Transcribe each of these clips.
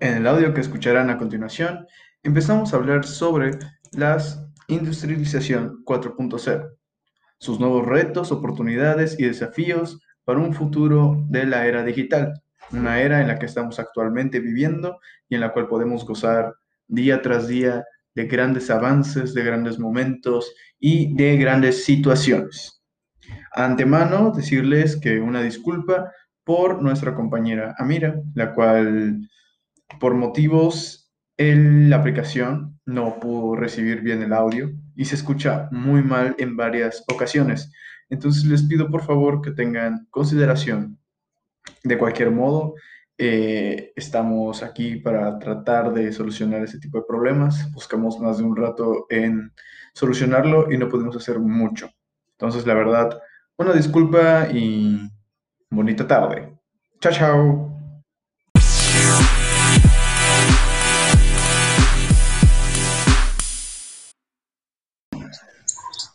En el audio que escucharán a continuación, empezamos a hablar sobre la industrialización 4.0, sus nuevos retos, oportunidades y desafíos para un futuro de la era digital, una era en la que estamos actualmente viviendo y en la cual podemos gozar día tras día de grandes avances, de grandes momentos y de grandes situaciones. Antemano, decirles que una disculpa por nuestra compañera Amira, la cual por motivos en la aplicación no pudo recibir bien el audio y se escucha muy mal en varias ocasiones. Entonces les pido por favor que tengan consideración. De cualquier modo, eh, estamos aquí para tratar de solucionar ese tipo de problemas. Buscamos más de un rato en solucionarlo y no pudimos hacer mucho. Entonces, la verdad, una disculpa y bonita tarde. Chao, chao.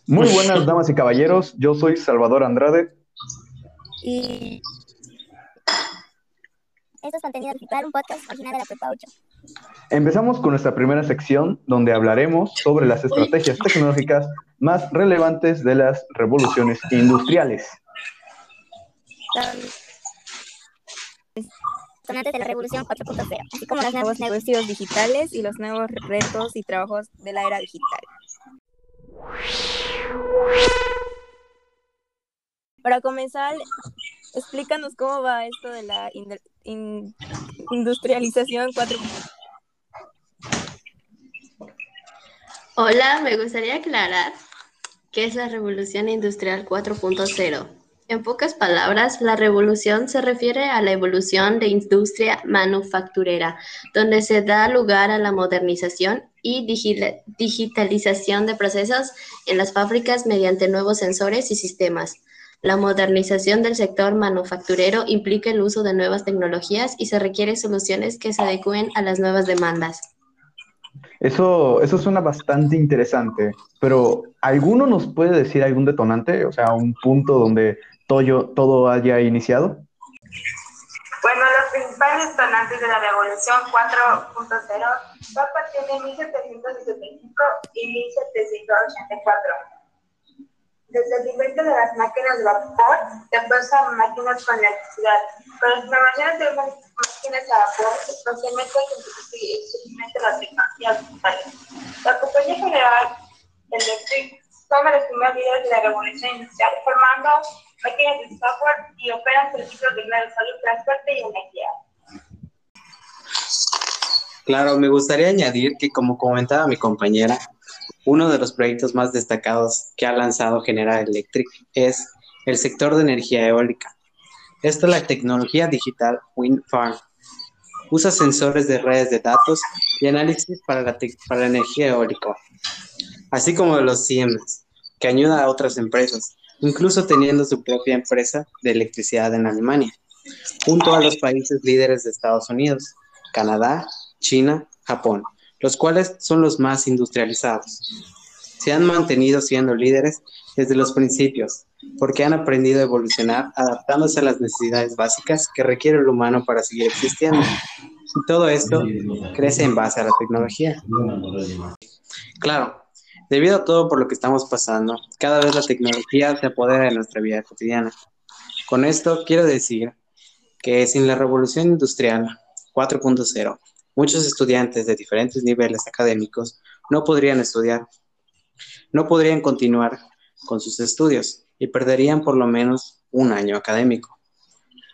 Muy buenas damas y caballeros, yo soy Salvador Andrade. Y esto es Contenido Digital, un podcast original de la Prepa 8. Empezamos con nuestra primera sección donde hablaremos sobre las estrategias tecnológicas más relevantes de las revoluciones industriales. Antes de la revolución 4.0, así como los nuevos negocios digitales y los nuevos retos y trabajos de la era digital. Para comenzar, explícanos cómo va esto de la industrialización 4.0. Hola, me gustaría aclarar qué es la revolución industrial 4.0. En pocas palabras, la revolución se refiere a la evolución de industria manufacturera, donde se da lugar a la modernización y digitalización de procesos en las fábricas mediante nuevos sensores y sistemas. La modernización del sector manufacturero implica el uso de nuevas tecnologías y se requiere soluciones que se adecúen a las nuevas demandas. Eso, eso suena bastante interesante, pero ¿alguno nos puede decir algún detonante? O sea, un punto donde todo, todo haya iniciado. Bueno, principales detonantes de la revolución 4.0 fue a partir de 1775 y 1784 desde el invento de las máquinas de vapor, después a máquinas con electricidad. Con las innovaciones de máquinas a vapor, especialmente el surgimiento de las tecnologías digitales. La compañía general Electric toma los primeros líderes de la revolución industrial, formando máquinas de software y operan servicios de salud, transporte y energía. Claro, me gustaría añadir que, como comentaba mi compañera, uno de los proyectos más destacados que ha lanzado General Electric es el sector de energía eólica. Esta es la tecnología digital Wind Farm. Usa sensores de redes de datos y análisis para la, para energía eólica, así como los Siemens, que ayuda a otras empresas, incluso teniendo su propia empresa de electricidad en Alemania, junto a los países líderes de Estados Unidos, Canadá, China, Japón los cuales son los más industrializados. Se han mantenido siendo líderes desde los principios, porque han aprendido a evolucionar adaptándose a las necesidades básicas que requiere el humano para seguir existiendo. Y todo esto crece en base a la tecnología. Claro, debido a todo por lo que estamos pasando, cada vez la tecnología se apodera de nuestra vida cotidiana. Con esto quiero decir que sin la revolución industrial 4.0, Muchos estudiantes de diferentes niveles académicos no podrían estudiar, no podrían continuar con sus estudios y perderían por lo menos un año académico.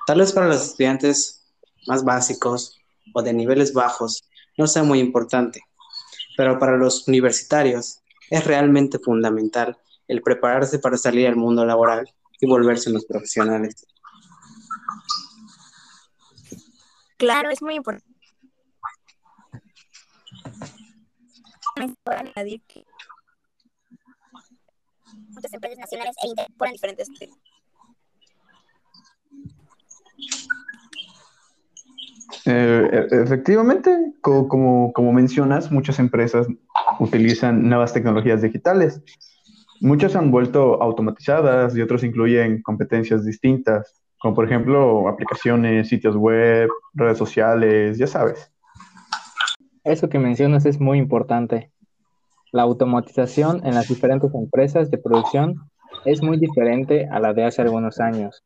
Tal vez para los estudiantes más básicos o de niveles bajos no sea muy importante, pero para los universitarios es realmente fundamental el prepararse para salir al mundo laboral y volverse unos profesionales. Claro, es muy importante muchas empresas nacionales e incorporan diferentes eh, e, efectivamente, como, como, mencionas, muchas empresas utilizan nuevas tecnologías digitales. Muchas han vuelto automatizadas y otras incluyen competencias distintas, como por ejemplo aplicaciones, sitios web, redes sociales, ya sabes. Eso que mencionas es muy importante. La automatización en las diferentes empresas de producción es muy diferente a la de hace algunos años.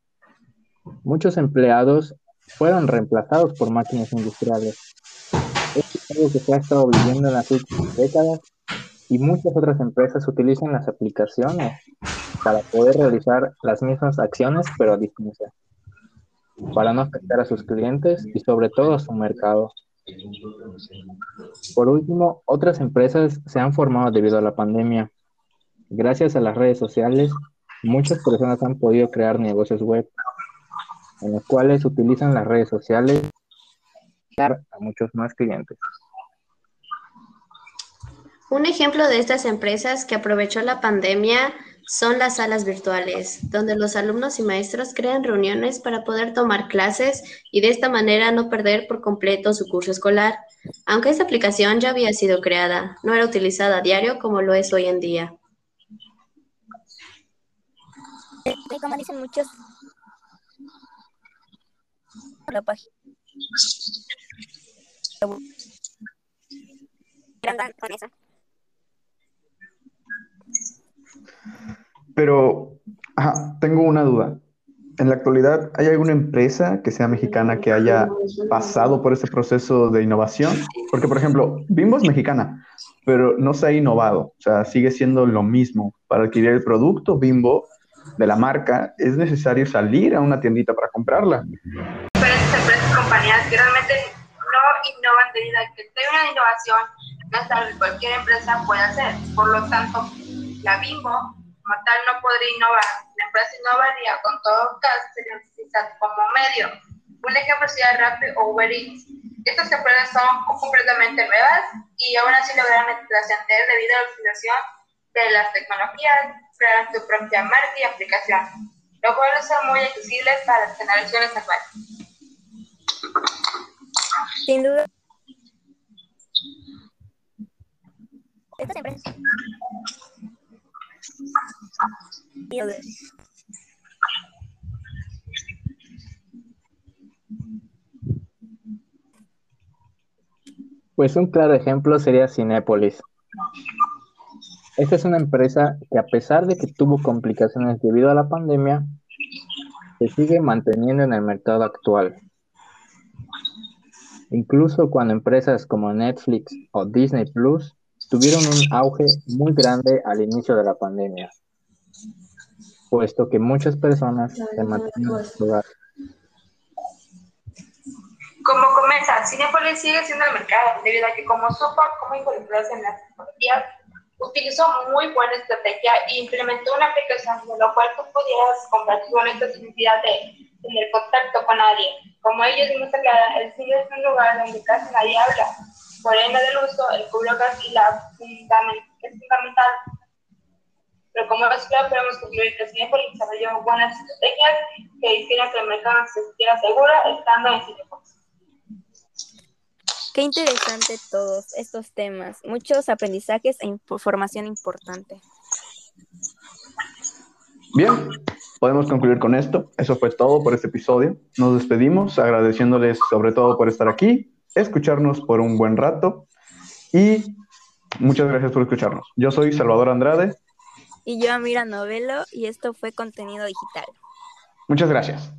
Muchos empleados fueron reemplazados por máquinas industriales. Esto es algo que se ha estado viviendo en las últimas décadas y muchas otras empresas utilizan las aplicaciones para poder realizar las mismas acciones pero a distancia, para no afectar a sus clientes y sobre todo a su mercado. Por último, otras empresas se han formado debido a la pandemia. Gracias a las redes sociales, muchas personas han podido crear negocios web en los cuales utilizan las redes sociales para a muchos más clientes. Un ejemplo de estas empresas que aprovechó la pandemia son las salas virtuales, donde los alumnos y maestros crean reuniones para poder tomar clases y de esta manera no perder por completo su curso escolar. Aunque esta aplicación ya había sido creada, no era utilizada a diario como lo es hoy en día. Dicen muchos, la página. Pero, ajá, tengo una duda. En la actualidad, ¿hay alguna empresa que sea mexicana que haya pasado por ese proceso de innovación? Porque, por ejemplo, Bimbo es mexicana, pero no se ha innovado. O sea, sigue siendo lo mismo. Para adquirir el producto Bimbo de la marca, es necesario salir a una tiendita para comprarla. Pero estas empresas compañías que realmente no innovan debido a que hay una innovación que hasta cualquier empresa puede hacer. Por lo tanto, la Bimbo como tal no podría innovar. La empresa innovaría con todo caso como medio. Un ejemplo sería Rappi o Uber Eats. Estas empresas son completamente nuevas y aún así lograron trascender debido a la utilización de las tecnologías, crearon su propia marca y aplicación, lo cual son muy accesibles para las generaciones actuales. Sin duda. Estas empresas pues un claro ejemplo sería Cinépolis. Esta es una empresa que a pesar de que tuvo complicaciones debido a la pandemia, se sigue manteniendo en el mercado actual. Incluso cuando empresas como Netflix o Disney Plus tuvieron un auge muy grande al inicio de la pandemia, puesto que muchas personas se mantienen en su hogar. Como comienza, Cinepolis sigue siendo el mercado, debido a que como supo cómo involucrarse en las tecnologías, utilizó muy buena estrategia e implementó una aplicación de lo cual tú pudieras comprar tu boleto sin necesidad de tener contacto con nadie. Como ellos mismos aclaran, el cine es un lugar donde casi nadie habla, por ende del uso, el cubrebocas y la es fundamental. Pero como resultado, podemos concluir que el Cinepolis desarrolló buenas estrategias que hicieron que el mercado se sintiera seguro estando en Cinepolis. Qué interesante todos estos temas, muchos aprendizajes e información importante. Bien, podemos concluir con esto. Eso fue todo por este episodio. Nos despedimos agradeciéndoles sobre todo por estar aquí escucharnos por un buen rato y muchas gracias por escucharnos. Yo soy Salvador Andrade. Y yo Amira Novelo y esto fue Contenido Digital. Muchas gracias.